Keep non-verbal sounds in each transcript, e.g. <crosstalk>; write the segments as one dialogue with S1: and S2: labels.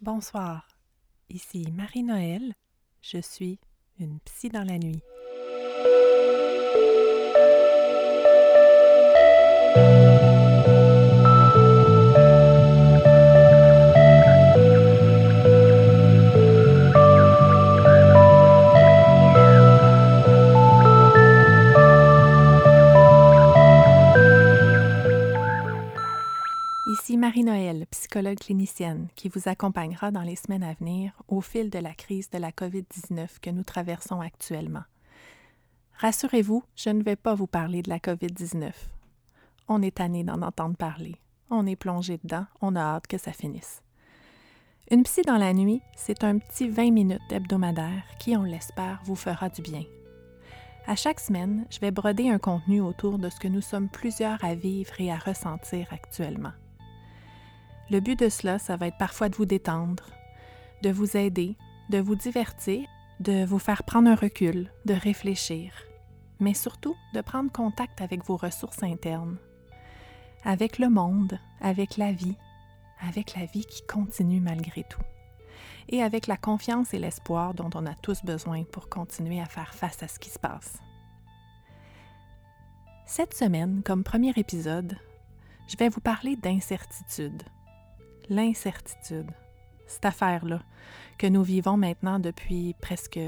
S1: Bonsoir, ici Marie-Noël, je suis une psy dans la nuit. Marie-Noël, psychologue clinicienne, qui vous accompagnera dans les semaines à venir au fil de la crise de la COVID-19 que nous traversons actuellement. Rassurez-vous, je ne vais pas vous parler de la COVID-19. On est tanné d'en entendre parler. On est plongé dedans, on a hâte que ça finisse. Une psy dans la nuit, c'est un petit 20 minutes hebdomadaire qui, on l'espère, vous fera du bien. À chaque semaine, je vais broder un contenu autour de ce que nous sommes plusieurs à vivre et à ressentir actuellement. Le but de cela, ça va être parfois de vous détendre, de vous aider, de vous divertir, de vous faire prendre un recul, de réfléchir, mais surtout de prendre contact avec vos ressources internes, avec le monde, avec la vie, avec la vie qui continue malgré tout, et avec la confiance et l'espoir dont on a tous besoin pour continuer à faire face à ce qui se passe. Cette semaine, comme premier épisode, je vais vous parler d'incertitude l'incertitude, cette affaire-là que nous vivons maintenant depuis presque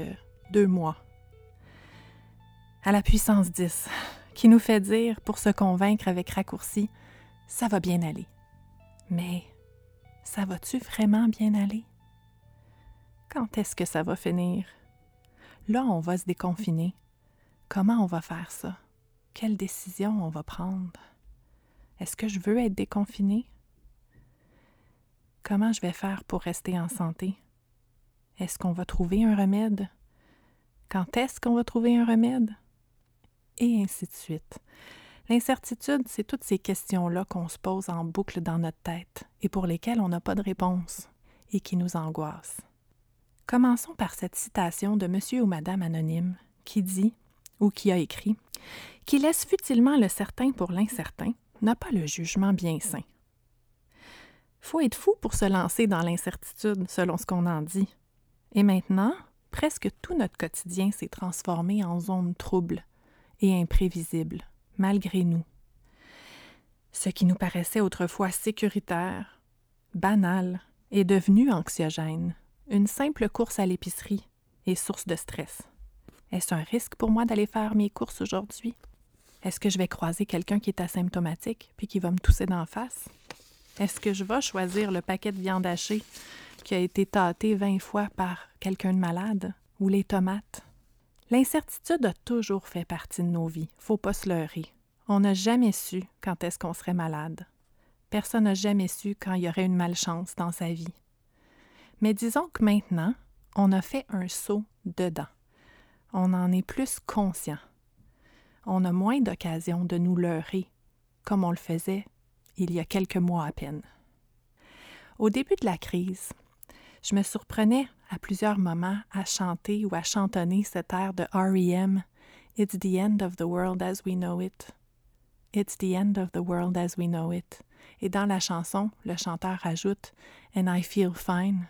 S1: deux mois. À la puissance 10, qui nous fait dire, pour se convaincre avec raccourci, ça va bien aller. Mais ça va-tu vraiment bien aller? Quand est-ce que ça va finir? Là, on va se déconfiner. Comment on va faire ça? Quelle décision on va prendre? Est-ce que je veux être déconfiné? Comment je vais faire pour rester en santé? Est-ce qu'on va trouver un remède? Quand est-ce qu'on va trouver un remède? Et ainsi de suite. L'incertitude, c'est toutes ces questions-là qu'on se pose en boucle dans notre tête et pour lesquelles on n'a pas de réponse et qui nous angoissent. Commençons par cette citation de Monsieur ou Madame Anonyme qui dit, ou qui a écrit, Qui laisse futilement le certain pour l'incertain n'a pas le jugement bien sain. Faut être fou pour se lancer dans l'incertitude, selon ce qu'on en dit. Et maintenant, presque tout notre quotidien s'est transformé en zone trouble et imprévisible, malgré nous. Ce qui nous paraissait autrefois sécuritaire, banal, est devenu anxiogène, une simple course à l'épicerie et source de stress. Est-ce un risque pour moi d'aller faire mes courses aujourd'hui? Est-ce que je vais croiser quelqu'un qui est asymptomatique puis qui va me tousser d'en face? Est-ce que je vais choisir le paquet de viande hachée qui a été tâté 20 fois par quelqu'un de malade ou les tomates? L'incertitude a toujours fait partie de nos vies, faut pas se leurrer. On n'a jamais su quand est-ce qu'on serait malade. Personne n'a jamais su quand il y aurait une malchance dans sa vie. Mais disons que maintenant, on a fait un saut dedans. On en est plus conscient. On a moins d'occasion de nous leurrer, comme on le faisait il y a quelques mois à peine. Au début de la crise, je me surprenais à plusieurs moments à chanter ou à chantonner cet air de REM It's the end of the world as we know it. It's the end of the world as we know it. Et dans la chanson, le chanteur rajoute And I feel fine.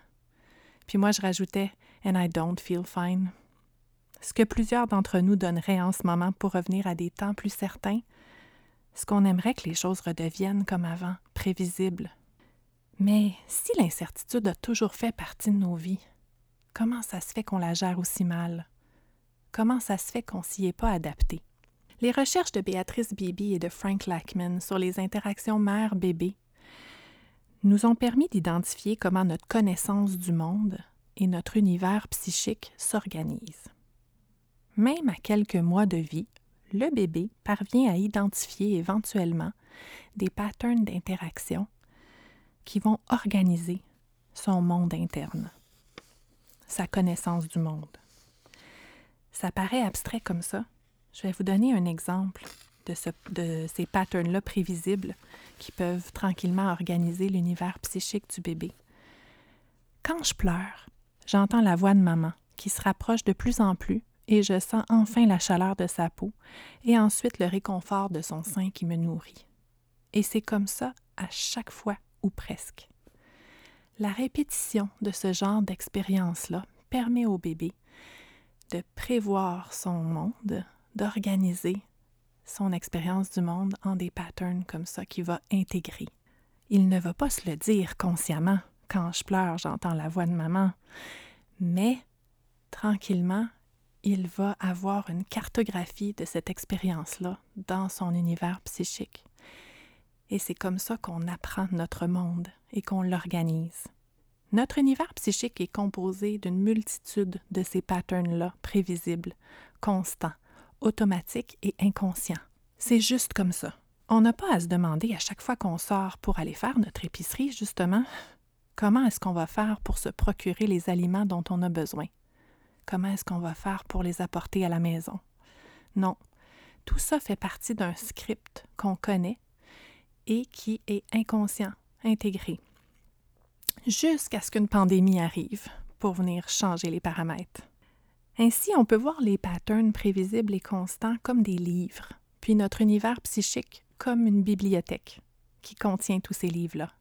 S1: Puis moi, je rajoutais And I don't feel fine. Ce que plusieurs d'entre nous donneraient en ce moment pour revenir à des temps plus certains, ce qu'on aimerait que les choses redeviennent comme avant, prévisibles. Mais si l'incertitude a toujours fait partie de nos vies, comment ça se fait qu'on la gère aussi mal? Comment ça se fait qu'on s'y est pas adapté? Les recherches de Béatrice Bibi et de Frank Lackman sur les interactions mère-bébé nous ont permis d'identifier comment notre connaissance du monde et notre univers psychique s'organisent. Même à quelques mois de vie, le bébé parvient à identifier éventuellement des patterns d'interaction qui vont organiser son monde interne, sa connaissance du monde. Ça paraît abstrait comme ça. Je vais vous donner un exemple de, ces patterns-là prévisibles qui peuvent tranquillement organiser l'univers psychique du bébé. Quand je pleure, j'entends la voix de maman qui se rapproche de plus en plus et je sens enfin la chaleur de sa peau et ensuite le réconfort de son sein qui me nourrit. Et c'est comme ça à chaque fois ou presque. La répétition de ce genre d'expérience-là permet au bébé de prévoir son monde, d'organiser son expérience du monde en des patterns comme ça qu'il va intégrer. Il ne va pas se le dire consciemment. Quand je pleure, j'entends la voix de maman. Mais, tranquillement, il va avoir une cartographie de cette expérience-là dans son univers psychique. Et c'est comme ça qu'on apprend notre monde et qu'on l'organise. Notre univers psychique est composé d'une multitude de ces patterns-là prévisibles, constants, automatiques et inconscients. C'est juste comme ça. On n'a pas à se demander à chaque fois qu'on sort pour aller faire notre épicerie, justement, comment est-ce qu'on va faire pour se procurer les aliments dont on a besoin. Comment est-ce qu'on va faire pour les apporter à la maison? Non, tout ça fait partie d'un script qu'on connaît et qui est inconscient, intégré, jusqu'à ce qu'une pandémie arrive pour venir changer les paramètres. Ainsi, on peut voir les patterns prévisibles et constants comme des livres, puis notre univers psychique comme une bibliothèque qui contient tous ces livres-là.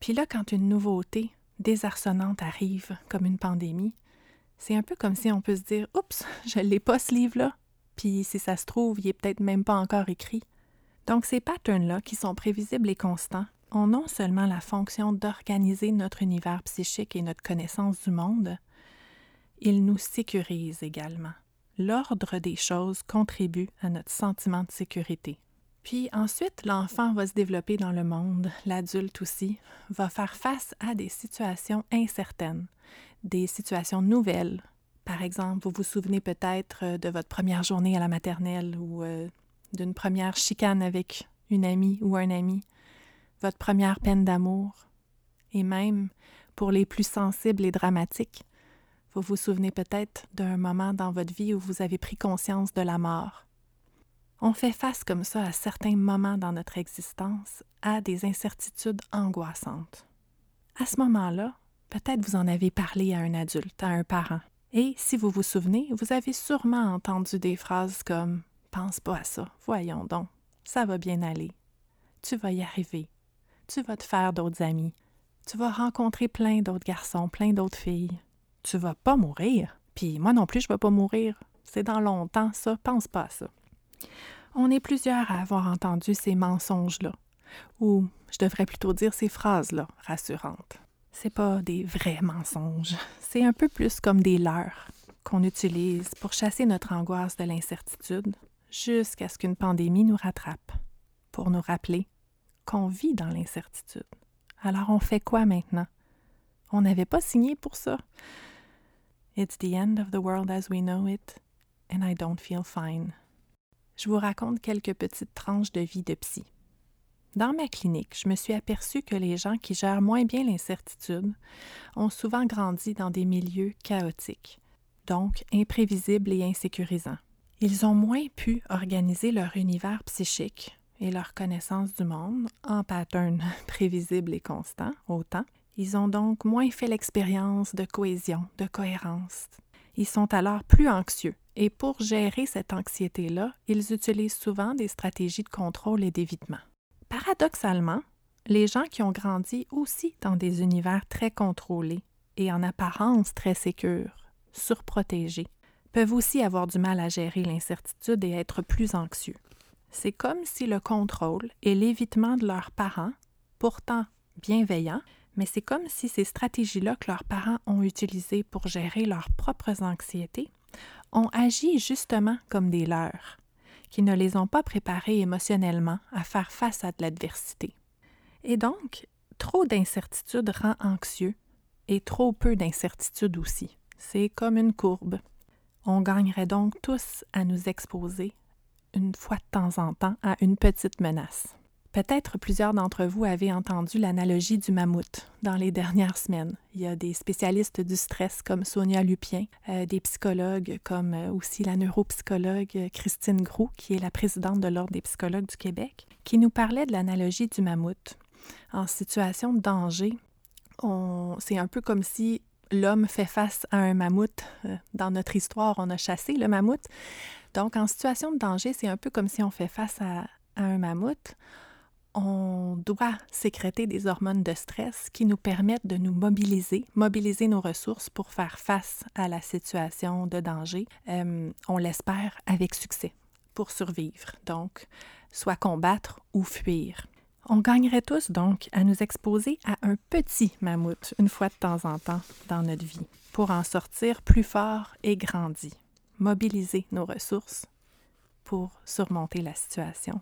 S1: Puis là, quand une nouveauté désarçonnante arrive, comme une pandémie, c'est un peu comme si on peut se dire Oups, <laughs> je l'ai pas ce livre-là. Puis si ça se trouve, il est peut-être même pas encore écrit. Donc ces patterns-là, qui sont prévisibles et constants, ont non seulement la fonction d'organiser notre univers psychique et notre connaissance du monde, ils nous sécurisent également. L'ordre des choses contribue à notre sentiment de sécurité. Puis ensuite, l'enfant va se développer dans le monde, l'adulte aussi, va faire face à des situations incertaines, des situations nouvelles. Par exemple, vous vous souvenez peut-être euh, de votre première journée à la maternelle ou euh, d'une première chicane avec une amie ou un ami, votre première peine d'amour, et même, pour les plus sensibles et dramatiques, vous vous souvenez peut-être d'un moment dans votre vie où vous avez pris conscience de la mort. On fait face comme ça à certains moments dans notre existence à des incertitudes angoissantes. À ce moment-là, Peut-être vous en avez parlé à un adulte, à un parent. Et si vous vous souvenez, vous avez sûrement entendu des phrases comme Pense pas à ça, voyons donc, ça va bien aller. Tu vas y arriver. Tu vas te faire d'autres amis. Tu vas rencontrer plein d'autres garçons, plein d'autres filles. Tu vas pas mourir. Puis moi non plus, je vais pas mourir. C'est dans longtemps, ça, pense pas à ça. On est plusieurs à avoir entendu ces mensonges-là, ou je devrais plutôt dire ces phrases-là rassurantes c'est pas des vrais mensonges. C'est un peu plus comme des leurres qu'on utilise pour chasser notre angoisse de l'incertitude jusqu'à ce qu'une pandémie nous rattrape, pour nous rappeler qu'on vit dans l'incertitude. Alors on fait quoi maintenant? On n'avait pas signé pour ça. It's the end of the world as we know it, and I don't feel fine. Je vous raconte quelques petites tranches de vie de psy. Dans ma clinique, je me suis aperçue que les gens qui gèrent moins bien l'incertitude ont souvent grandi dans des milieux chaotiques, donc imprévisibles et insécurisants. Ils ont moins pu organiser leur univers psychique et leur connaissance du monde en pattern <laughs> prévisible et constant autant. Ils ont donc moins fait l'expérience de cohésion, de cohérence. Ils sont alors plus anxieux et pour gérer cette anxiété-là, ils utilisent souvent des stratégies de contrôle et d'évitement. Paradoxalement, les gens qui ont grandi aussi dans des univers très contrôlés et en apparence très sécures, surprotégés, peuvent aussi avoir du mal à gérer l'incertitude et être plus anxieux. C'est comme si le contrôle et l'évitement de leurs parents, pourtant bienveillants, mais c'est comme si ces stratégies-là que leurs parents ont utilisées pour gérer leurs propres anxiétés ont agi justement comme des leurs, qui ne les ont pas préparés émotionnellement à faire face à de l'adversité. Et donc, trop d'incertitude rend anxieux et trop peu d'incertitude aussi. C'est comme une courbe. On gagnerait donc tous à nous exposer, une fois de temps en temps, à une petite menace. Peut-être plusieurs d'entre vous avez entendu l'analogie du mammouth dans les dernières semaines. Il y a des spécialistes du stress comme Sonia Lupien, euh, des psychologues comme euh, aussi la neuropsychologue Christine Groux, qui est la présidente de l'Ordre des psychologues du Québec, qui nous parlait de l'analogie du mammouth. En situation de danger, c'est un peu comme si l'homme fait face à un mammouth. Euh, dans notre histoire, on a chassé le mammouth. Donc, en situation de danger, c'est un peu comme si on fait face à un mammouth on doit sécréter des hormones de stress qui nous permettent de nous mobiliser, mobiliser nos ressources pour faire face à la situation de danger, euh, on l'espère avec succès, pour survivre. Donc, soit combattre ou fuir. On gagnerait tous donc à nous exposer à un petit mammouth une fois de temps en temps dans notre vie pour en sortir plus fort et grandi, mobiliser nos ressources pour surmonter la situation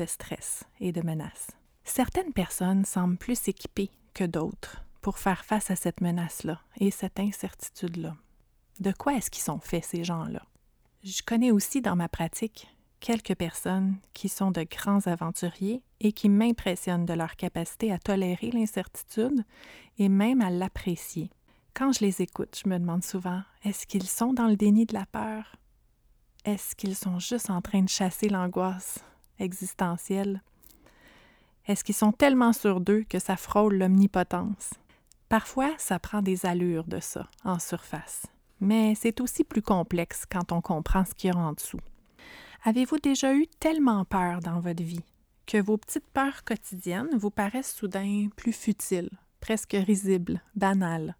S1: de stress et de menace. Certaines personnes semblent plus équipées que d'autres pour faire face à cette menace-là et cette incertitude-là. De quoi est-ce qu'ils sont faits, ces gens-là? Je connais aussi dans ma pratique quelques personnes qui sont de grands aventuriers et qui m'impressionnent de leur capacité à tolérer l'incertitude et même à l'apprécier. Quand je les écoute, je me demande souvent, est-ce qu'ils sont dans le déni de la peur? Est-ce qu'ils sont juste en train de chasser l'angoisse existentielle? Est-ce qu'ils sont tellement sûrs d'eux que ça frôle l'omnipotence? Parfois, ça prend des allures de ça, en surface. Mais c'est aussi plus complexe quand on comprend ce qu'il y a en dessous. Avez-vous déjà eu tellement peur dans votre vie que vos petites peurs quotidiennes vous paraissent soudain plus futiles, presque risibles, banales?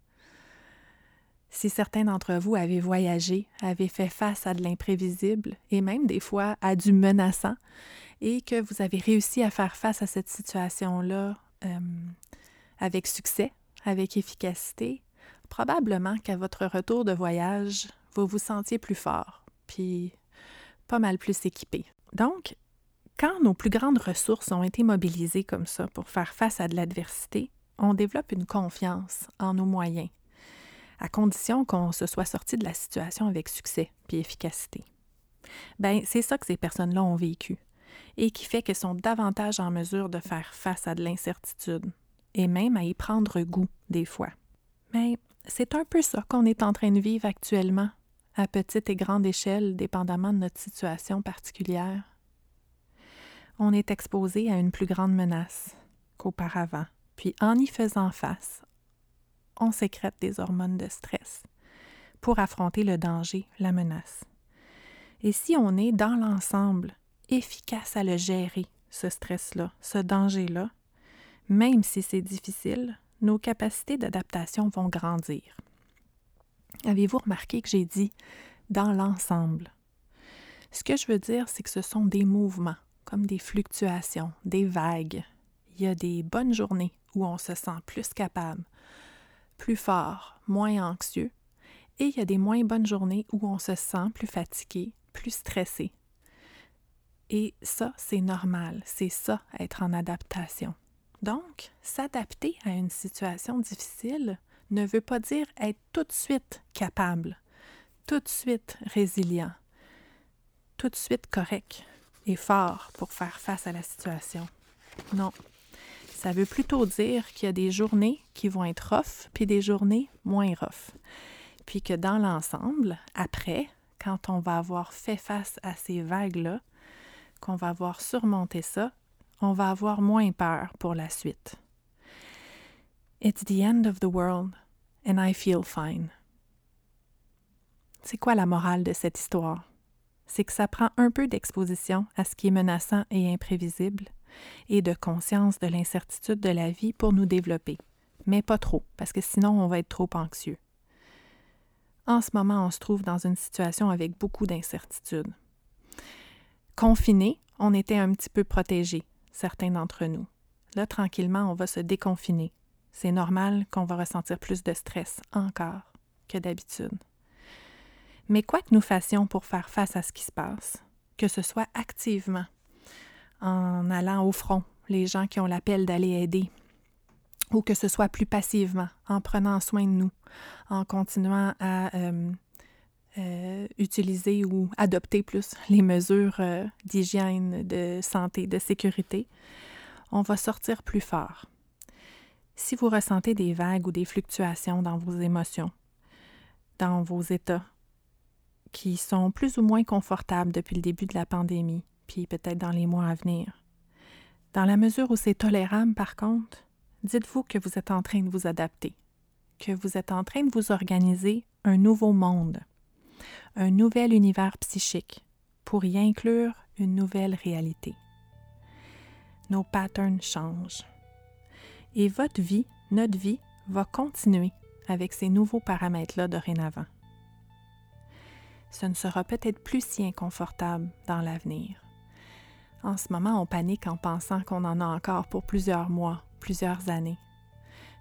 S1: Si certains d'entre vous avaient voyagé, avaient fait face à de l'imprévisible et même des fois à du menaçant, et que vous avez réussi à faire face à cette situation-là euh, avec succès, avec efficacité, probablement qu'à votre retour de voyage, vous vous sentiez plus fort, puis pas mal plus équipé. Donc, quand nos plus grandes ressources ont été mobilisées comme ça pour faire face à de l'adversité, on développe une confiance en nos moyens, à condition qu'on se soit sorti de la situation avec succès puis efficacité. Ben, c'est ça que ces personnes-là ont vécu et qui fait qu'elles sont davantage en mesure de faire face à de l'incertitude et même à y prendre goût des fois. Mais c'est un peu ça qu'on est en train de vivre actuellement à petite et grande échelle, dépendamment de notre situation particulière. On est exposé à une plus grande menace qu'auparavant, puis en y faisant face, on sécrète des hormones de stress pour affronter le danger, la menace. Et si on est dans l'ensemble efficace à le gérer, ce stress-là, ce danger-là, même si c'est difficile, nos capacités d'adaptation vont grandir. Avez-vous remarqué que j'ai dit dans l'ensemble? Ce que je veux dire, c'est que ce sont des mouvements, comme des fluctuations, des vagues. Il y a des bonnes journées où on se sent plus capable, plus fort, moins anxieux, et il y a des moins bonnes journées où on se sent plus fatigué, plus stressé. Et ça, c'est normal, c'est ça, être en adaptation. Donc, s'adapter à une situation difficile, ne veut pas dire être tout de suite capable, tout de suite résilient, tout de suite correct et fort pour faire face à la situation. Non. Ça veut plutôt dire qu'il y a des journées qui vont être rough, puis des journées moins rough. Puis que dans l'ensemble, après, quand on va avoir fait face à ces vagues-là, qu'on va avoir surmonté ça, on va avoir moins peur pour la suite. It's the end of the world and I feel fine. C'est quoi la morale de cette histoire? C'est que ça prend un peu d'exposition à ce qui est menaçant et imprévisible et de conscience de l'incertitude de la vie pour nous développer, mais pas trop, parce que sinon on va être trop anxieux. En ce moment, on se trouve dans une situation avec beaucoup d'incertitudes. Confinés, on était un petit peu protégés, certains d'entre nous. Là, tranquillement, on va se déconfiner c'est normal qu'on va ressentir plus de stress encore que d'habitude. Mais quoi que nous fassions pour faire face à ce qui se passe, que ce soit activement, en allant au front, les gens qui ont l'appel d'aller aider, ou que ce soit plus passivement, en prenant soin de nous, en continuant à euh, euh, utiliser ou adopter plus les mesures euh, d'hygiène, de santé, de sécurité, on va sortir plus fort. Si vous ressentez des vagues ou des fluctuations dans vos émotions, dans vos états, qui sont plus ou moins confortables depuis le début de la pandémie, puis peut-être dans les mois à venir, dans la mesure où c'est tolérable par contre, dites-vous que vous êtes en train de vous adapter, que vous êtes en train de vous organiser un nouveau monde, un nouvel univers psychique pour y inclure une nouvelle réalité. nos patterns changent. Et votre vie, notre vie, va continuer avec ces nouveaux paramètres-là dorénavant. Ce ne sera peut-être plus si inconfortable dans l'avenir. En ce moment, on panique en pensant qu'on en a encore pour plusieurs mois, plusieurs années.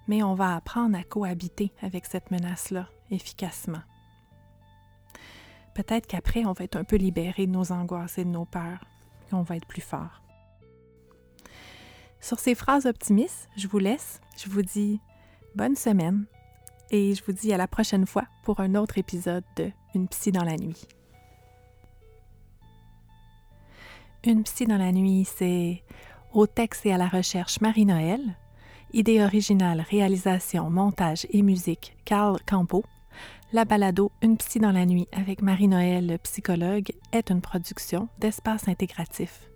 S1: Mais on va apprendre à cohabiter avec cette menace-là efficacement. Peut-être qu'après, on va être un peu libéré de nos angoisses et de nos peurs, et on va être plus fort. Sur ces phrases optimistes, je vous laisse. Je vous dis bonne semaine et je vous dis à la prochaine fois pour un autre épisode de Une psy dans la nuit. Une psy dans la nuit, c'est au texte et à la recherche Marie-Noël, idée originale, réalisation, montage et musique Carl Campo. La balado Une psy dans la nuit avec Marie-Noël, psychologue, est une production d'Espace Intégratif.